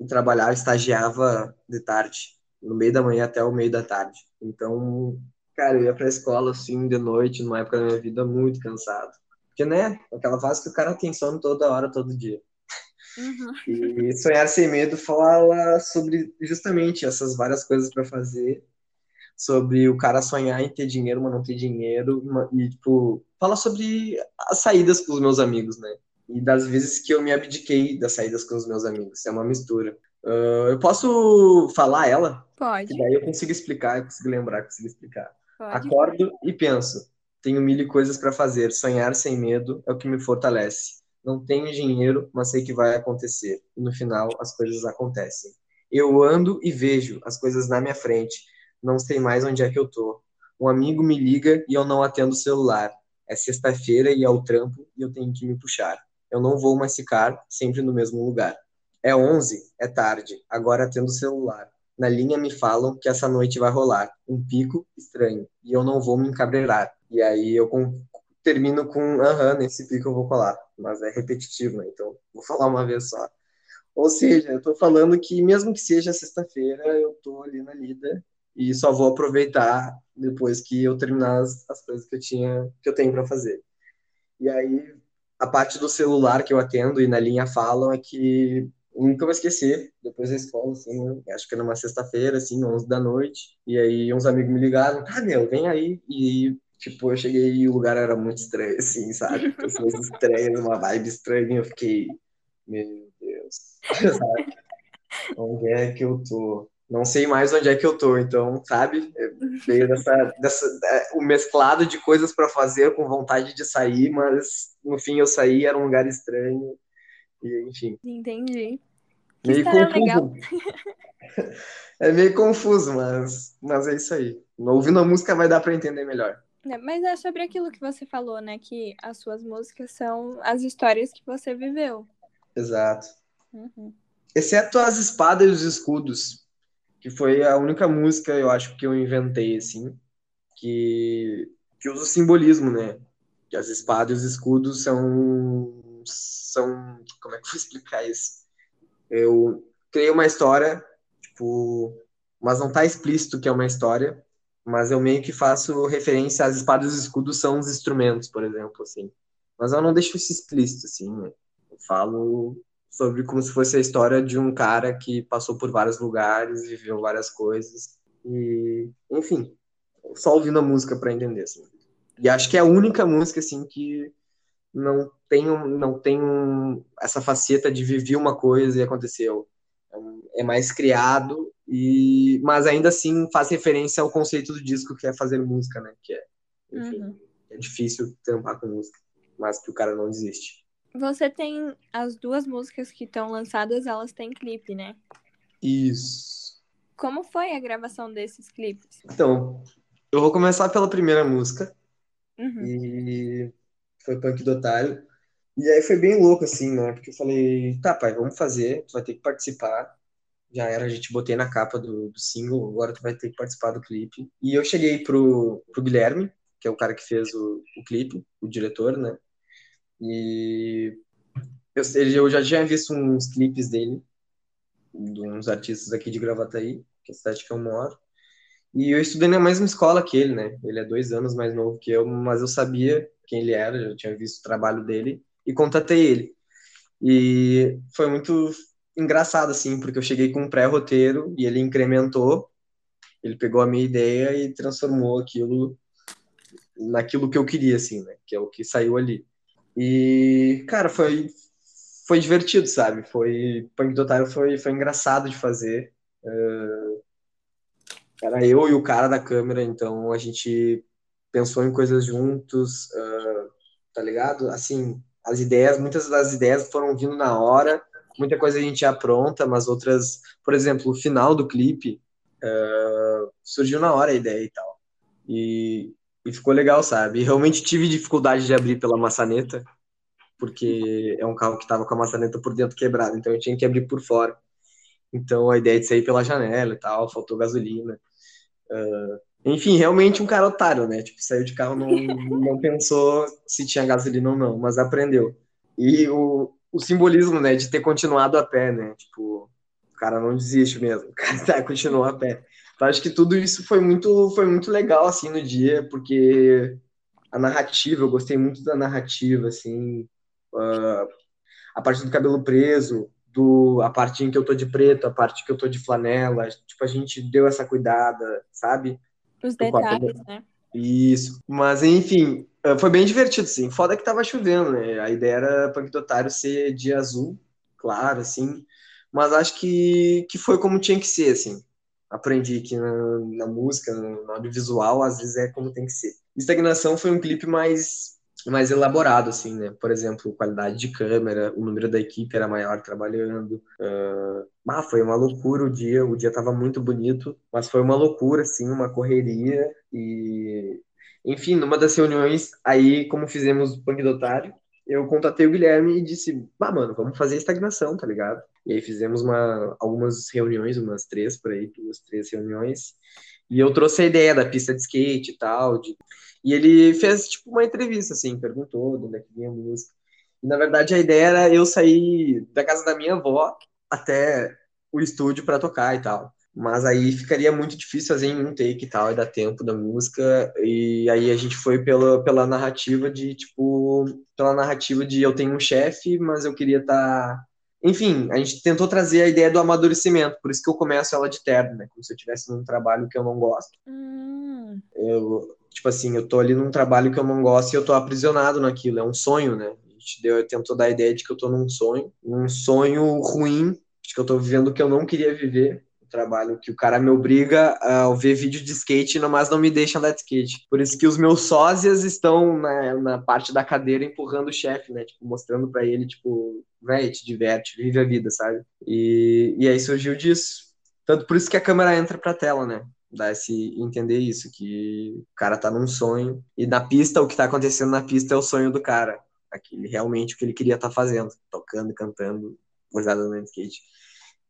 e trabalhava, estagiava de tarde, no meio da manhã até o meio da tarde. Então, cara, eu ia pra escola assim de noite, numa época da minha vida muito cansado. Porque, né, aquela fase que o cara tem sono toda hora, todo dia. Uhum. E Sonhar Sem Medo fala sobre justamente essas várias coisas para fazer, sobre o cara sonhar em ter dinheiro, mas não ter dinheiro, e, tipo, fala sobre as saídas com os meus amigos, né? E das vezes que eu me abdiquei das saídas com os meus amigos. É uma mistura. Uh, eu posso falar ela? Pode. Que daí eu consigo explicar, eu consigo lembrar, consigo explicar. Pode. Acordo e penso tenho mil coisas para fazer. Sonhar sem medo é o que me fortalece. Não tenho dinheiro, mas sei que vai acontecer. E no final, as coisas acontecem. Eu ando e vejo as coisas na minha frente. Não sei mais onde é que eu tô. Um amigo me liga e eu não atendo o celular. É sexta-feira e é o trampo e eu tenho que me puxar. Eu não vou mais ficar sempre no mesmo lugar. É 11, é tarde. Agora atendo o celular. Na linha me falam que essa noite vai rolar um pico estranho e eu não vou me encabreirar. E aí eu com, termino com aham, nesse pico eu vou colar. Mas é repetitivo, né? Então vou falar uma vez só. Ou seja, eu tô falando que mesmo que seja sexta-feira, eu tô ali na lida e só vou aproveitar depois que eu terminar as, as coisas que eu tinha, que eu tenho para fazer. E aí a parte do celular que eu atendo e na linha falam é que nunca vou esquecer, depois da escola, assim, acho que era uma sexta-feira, assim, 11 da noite, e aí uns amigos me ligaram, ah, meu, vem aí, e Tipo, eu cheguei e o lugar era muito estranho, assim, sabe? Pessoas estranhas, uma vibe estranha. Eu fiquei, meu Deus, sabe? Onde é que eu tô? Não sei mais onde é que eu tô, então, sabe? Veio dessa, dessa o mesclado de coisas para fazer com vontade de sair, mas no fim eu saí, era um lugar estranho, e enfim. Entendi. Que meio confuso. Legal. é meio confuso, mas, mas é isso aí. Ouvindo a música vai dar para entender melhor. É, mas é sobre aquilo que você falou, né? Que as suas músicas são as histórias que você viveu. Exato. Uhum. Exceto as espadas e os escudos, que foi a única música, eu acho, que eu inventei, assim, que, que usa o simbolismo, né? Que as espadas e os escudos são. são. Como é que eu vou explicar isso? Eu criei uma história, tipo. Mas não tá explícito que é uma história, mas eu meio que faço referência às espadas e escudos são os instrumentos, por exemplo, assim. Mas eu não deixo isso explícito, assim, né? Eu falo sobre como se fosse a história de um cara que passou por vários lugares, viveu várias coisas e, enfim, só ouvindo a música para entender, assim. E acho que é a única música, assim, que não tem, não tem essa faceta de viver uma coisa e aconteceu. É mais criado e, mas ainda assim faz referência ao conceito do disco que é fazer música, né? Que é, enfim, uhum. é difícil trampar com música, mas que o cara não desiste. Você tem as duas músicas que estão lançadas, elas têm clipe, né? Isso. Como foi a gravação desses clipes? Então, eu vou começar pela primeira música. Uhum. E foi Punk do Otário. E aí foi bem louco, assim, né? Porque eu falei, tá, pai, vamos fazer, tu vai ter que participar já era, a gente botei na capa do, do, single, agora tu vai ter que participar do clipe. E eu cheguei pro, pro Guilherme, que é o cara que fez o, o clipe, o diretor, né? E eu, eu já tinha visto uns clipes dele, de uns artistas aqui de Gravataí, que é a cidade que eu moro. E eu estudei na mesma escola que ele, né? Ele é dois anos mais novo que eu, mas eu sabia quem ele era, já tinha visto o trabalho dele e contatei ele. E foi muito engraçado, assim, porque eu cheguei com um pré-roteiro e ele incrementou. Ele pegou a minha ideia e transformou aquilo naquilo que eu queria, assim, né? Que é o que saiu ali. E, cara, foi, foi divertido, sabe? Foi, Punk do Otário foi, foi engraçado de fazer. Uh, era eu e o cara da câmera, então a gente pensou em coisas juntos, uh, tá ligado? Assim, as ideias, muitas das ideias foram vindo na hora, muita coisa a gente já pronta, mas outras, por exemplo, o final do clipe uh, surgiu na hora a ideia e tal. E, e ficou legal, sabe? Realmente tive dificuldade de abrir pela maçaneta, porque é um carro que estava com a maçaneta por dentro quebrada, então eu tinha que abrir por fora. Então a ideia de sair pela janela e tal, faltou gasolina. Uh, enfim, realmente um cara otário, né? Tipo, saiu de carro, não, não pensou se tinha gasolina ou não, mas aprendeu. E o, o simbolismo, né, de ter continuado a pé, né? Tipo, o cara não desiste mesmo, o cara tá, continuou a pé. Então, acho que tudo isso foi muito, foi muito legal, assim, no dia, porque a narrativa, eu gostei muito da narrativa, assim, uh, a parte do cabelo preso, do, a parte em que eu tô de preto, a parte que eu tô de flanela, tipo, a gente deu essa cuidada, sabe? Os detalhes, né? Isso. Mas, enfim, ah, foi bem divertido, sim. Foda que tava chovendo, né? A ideia era Punk do Otário ser dia azul, claro, assim. Mas acho que, que foi como tinha que ser, assim aprendi que na, na música, no, audiovisual, às vezes é como tem que ser. Estagnação foi um clipe mais mais elaborado, assim, né? Por exemplo, qualidade de câmera, o número da equipe era maior trabalhando. Uh... Ah, foi uma loucura o dia, o dia tava muito bonito, mas foi uma loucura, assim, uma correria e... Enfim, numa das reuniões, aí, como fizemos o Punk do Otário, eu contatei o Guilherme e disse, bah, mano, vamos fazer estagnação, tá ligado? E aí fizemos uma, algumas reuniões, umas três por aí, duas, três reuniões. E eu trouxe a ideia da pista de skate e tal. De... E ele fez, tipo, uma entrevista, assim, perguntou de onde é que vinha a música. E, na verdade, a ideia era eu sair da casa da minha avó até o estúdio para tocar e tal. Mas aí ficaria muito difícil fazer em um take e tal, e dar tempo da música. E aí a gente foi pela, pela narrativa de, tipo, pela narrativa de eu tenho um chefe, mas eu queria estar. Tá... Enfim, a gente tentou trazer a ideia do amadurecimento, por isso que eu começo ela de terno, né? Como se eu estivesse num trabalho que eu não gosto. Hum. Eu, tipo assim, eu tô ali num trabalho que eu não gosto e eu tô aprisionado naquilo, é um sonho, né? A gente deu, tentou dar a ideia de que eu tô num sonho, um sonho ruim, de que eu tô vivendo o que eu não queria viver trabalho que o cara me obriga a ver vídeo de skate, mas não me deixa andar de skate. Por isso que os meus sósias estão na, na parte da cadeira empurrando o chefe, né? Tipo, mostrando para ele, tipo, véi, te diverte, vive a vida, sabe? E, e aí surgiu disso. Tanto por isso que a câmera entra pra tela, né? Dá esse entender isso, que o cara tá num sonho. E na pista, o que tá acontecendo na pista é o sonho do cara. Aquele, realmente o que ele queria estar tá fazendo, tocando, cantando, coisada no skate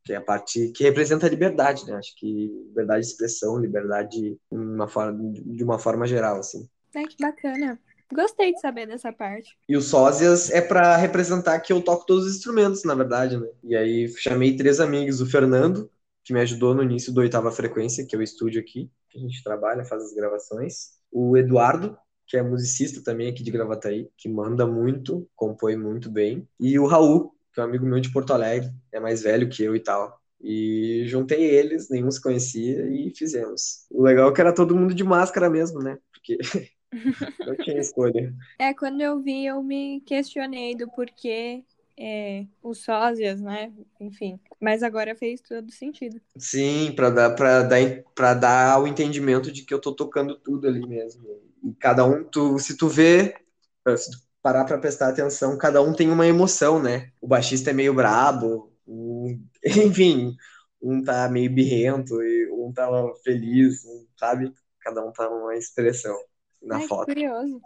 que é a parte que representa a liberdade, né? Acho que liberdade de expressão, liberdade uma forma, de uma forma geral, assim. É, que bacana. Gostei de saber dessa parte. E o sósias é para representar que eu toco todos os instrumentos, na verdade, né? E aí chamei três amigos, o Fernando, que me ajudou no início do Oitava Frequência, que é o estúdio aqui, que a gente trabalha, faz as gravações. O Eduardo, que é musicista também aqui de Gravataí, que manda muito, compõe muito bem. E o Raul, que é um amigo meu de Porto Alegre, é mais velho que eu e tal. E juntei eles, nenhum se conhecia e fizemos. O legal é que era todo mundo de máscara mesmo, né? Porque não tinha escolha. É, quando eu vi, eu me questionei do porquê é, os sósias, né? Enfim. Mas agora fez todo sentido. Sim, para dar, pra dar, pra dar o entendimento de que eu tô tocando tudo ali mesmo. E cada um, tu, se tu vê, se tu parar para prestar atenção, cada um tem uma emoção, né? O baixista é meio brabo, um... enfim, um tá meio birrento e um tá feliz, sabe? Cada um tá numa expressão na Ai, foto. curioso.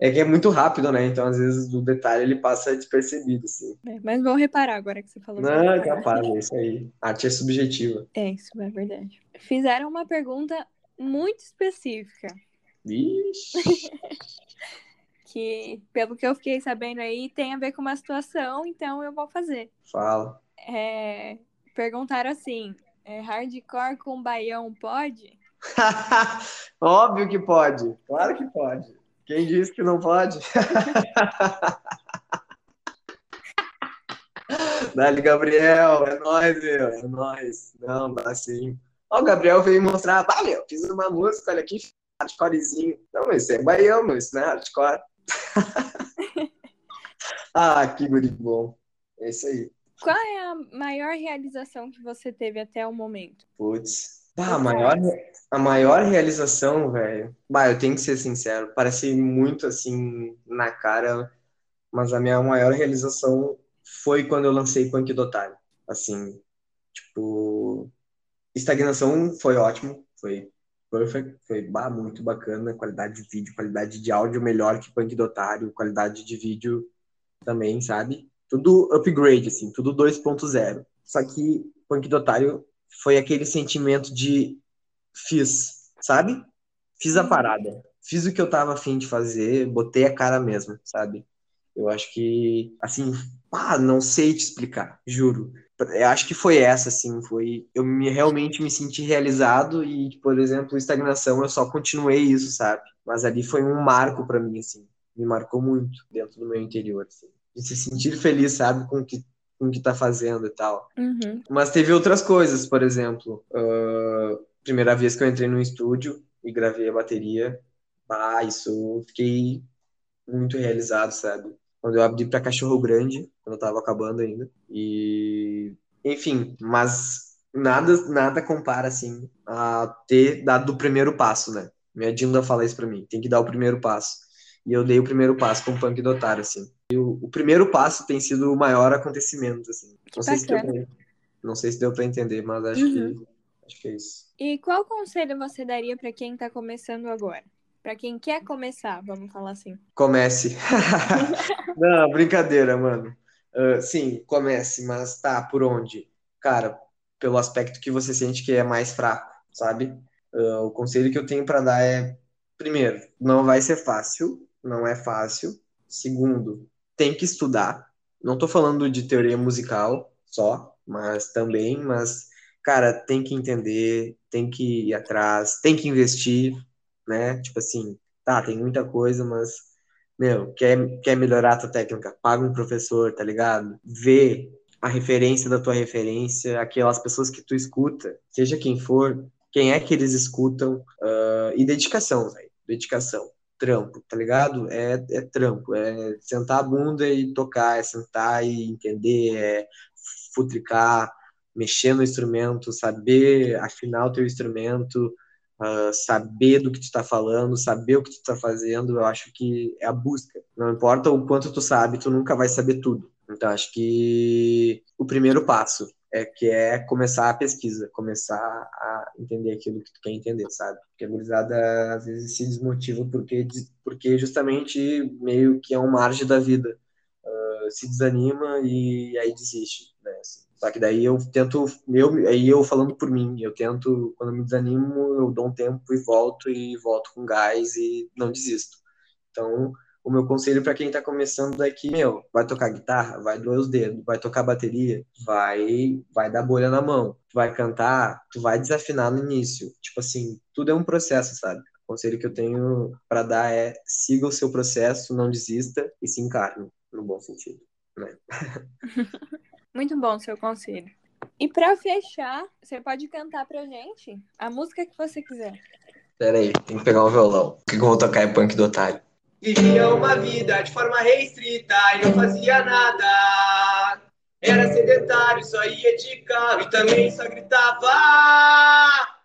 É que é muito rápido, né? Então, às vezes, o detalhe ele passa despercebido, assim. É, mas vou reparar agora que você falou. Não, é capaz, é isso aí. Arte é subjetiva. É, isso é verdade. Fizeram uma pergunta muito específica. Vixe! que, pelo que eu fiquei sabendo aí, tem a ver com uma situação, então eu vou fazer. Fala. É, perguntaram assim: é, hardcore com baião pode? Óbvio que pode, claro que pode. Quem disse que não pode? Dali, Gabriel, é nóis, meu, é nóis. Não, dá sim. Ó, o Gabriel veio mostrar, ah, meu, fiz uma música, olha aqui, hardcorezinho. Não, isso é baiano, isso não é hardcore. ah, que guri bom. É isso aí. Qual é a maior realização que você teve até o momento? Putz. Ah, a maior, a maior realização, velho. Bah, eu tenho que ser sincero. Parece muito assim na cara, mas a minha maior realização foi quando eu lancei Punk do Otário. Assim, tipo, estagnação foi ótimo, foi perfect, foi bah, muito bacana, qualidade de vídeo, qualidade de áudio melhor que Punk do Otário, qualidade de vídeo também, sabe? Tudo upgrade, assim, tudo 2.0. Só que Punk do Otário foi aquele sentimento de fiz, sabe? Fiz a parada. Fiz o que eu tava afim de fazer, botei a cara mesmo, sabe? Eu acho que, assim, ah, não sei te explicar, juro. Eu acho que foi essa, assim, foi. Eu me, realmente me senti realizado e, por exemplo, estagnação, eu só continuei isso, sabe? Mas ali foi um marco para mim, assim. Me marcou muito dentro do meu interior, assim. De se sentir feliz, sabe, com o que com o que tá fazendo e tal. Uhum. Mas teve outras coisas, por exemplo, uh, primeira vez que eu entrei no estúdio e gravei a bateria, ah, isso fiquei muito realizado, sabe? Quando eu abri para Cachorro Grande, quando eu tava acabando ainda. E enfim, mas nada nada compara assim a ter dado o primeiro passo, né? Minha Dinda fala isso para mim, tem que dar o primeiro passo. E eu dei o primeiro passo com o Punk do Otário, assim. E o, o, primeiro passo tem sido o maior acontecimento, assim. Não sei, se deu pra, não sei se deu para entender, mas acho, uhum. que, acho que é isso. E qual conselho você daria para quem está começando agora? Para quem quer começar, vamos falar assim. Comece. não, brincadeira, mano. Uh, sim, comece, mas tá, por onde? Cara, pelo aspecto que você sente que é mais fraco, sabe? Uh, o conselho que eu tenho para dar é, primeiro, não vai ser fácil, não é fácil. Segundo, tem que estudar. Não estou falando de teoria musical só, mas também, mas cara, tem que entender, tem que ir atrás, tem que investir, né? Tipo assim, tá, tem muita coisa, mas meu, quer, quer melhorar a tua técnica, paga um professor, tá ligado? Vê a referência da tua referência, aquelas pessoas que tu escuta, seja quem for, quem é que eles escutam, uh, e dedicação, velho, dedicação trampo, tá ligado? É, é trampo, é sentar a bunda e tocar, é sentar e entender, é futricar, mexer no instrumento, saber afinar o teu instrumento, uh, saber do que tu está falando, saber o que tu está fazendo, eu acho que é a busca. Não importa o quanto tu sabe, tu nunca vai saber tudo. Então, acho que o primeiro passo é que é começar a pesquisa, começar a entender aquilo que tu quer entender, sabe? Porque a gurizada às vezes se desmotiva porque, porque justamente meio que é um margem da vida. Uh, se desanima e aí desiste. Só que daí eu tento, eu, aí eu falando por mim, eu tento, quando me desanimo, eu dou um tempo e volto e volto com gás e não desisto. Então, o meu conselho para quem está começando é que, meu, vai tocar guitarra, vai doer os dedos, vai tocar bateria, vai vai dar bolha na mão, vai cantar, tu vai desafinar no início. Tipo assim, tudo é um processo, sabe? O conselho que eu tenho para dar é siga o seu processo, não desista e se encarne, no bom sentido, né? Muito bom seu conselho. E para fechar, você pode cantar pra gente a música que você quiser. Pera aí, tem que pegar um violão. O que eu vou tocar é punk do otário. Vivia uma vida de forma restrita e não fazia nada. Era sedentário, só ia de carro e também só gritava.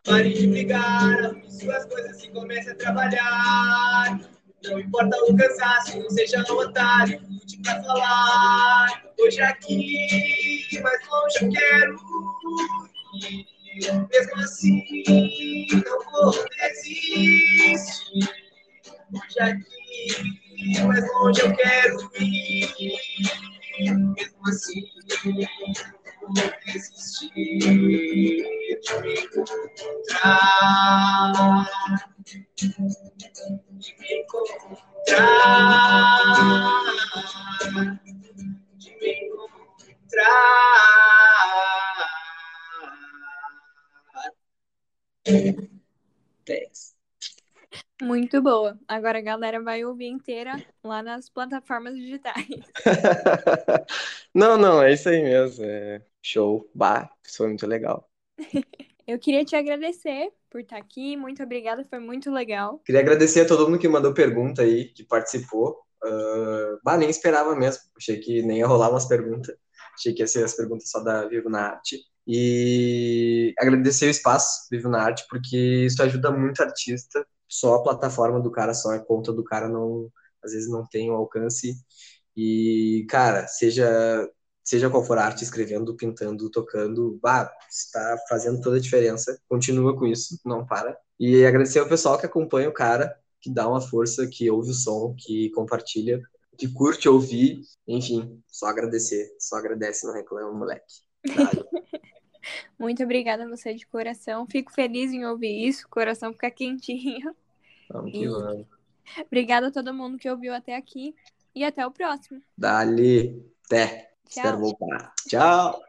Pare de brigar, arrume suas coisas e comece a trabalhar. Não importa o cansaço, não seja um otário, lute pra falar. Hoje aqui, mais longe eu quero ir. Mesmo assim, não vou desistir. Hoje aqui mais longe eu quero ir. Mesmo assim, não vou desistir boa. Agora a galera vai ouvir inteira lá nas plataformas digitais. não, não, é isso aí mesmo. É show. Bah, isso foi muito legal. Eu queria te agradecer por estar aqui. Muito obrigada, foi muito legal. Queria agradecer a todo mundo que mandou pergunta aí, que participou. Uh, bah, nem esperava mesmo. Achei que nem ia rolar umas perguntas. Achei que ia ser as perguntas só da Vivo na Arte. E agradecer o espaço Vivo na Arte, porque isso ajuda muito artista. Só a plataforma do cara, só a conta do cara não, às vezes não tem o alcance. E, cara, seja seja qual for a arte, escrevendo, pintando, tocando, bah, está fazendo toda a diferença. Continua com isso, não para. E agradecer ao pessoal que acompanha o cara, que dá uma força, que ouve o som, que compartilha, que curte ouvir. Enfim, só agradecer. Só agradece, não reclama, moleque. Muito obrigada a você de coração. Fico feliz em ouvir isso. O coração fica quentinho. Vamos que vamos. Obrigada a todo mundo que ouviu até aqui. E até o próximo. Dali. Até. Tchau. Espero voltar. Tchau.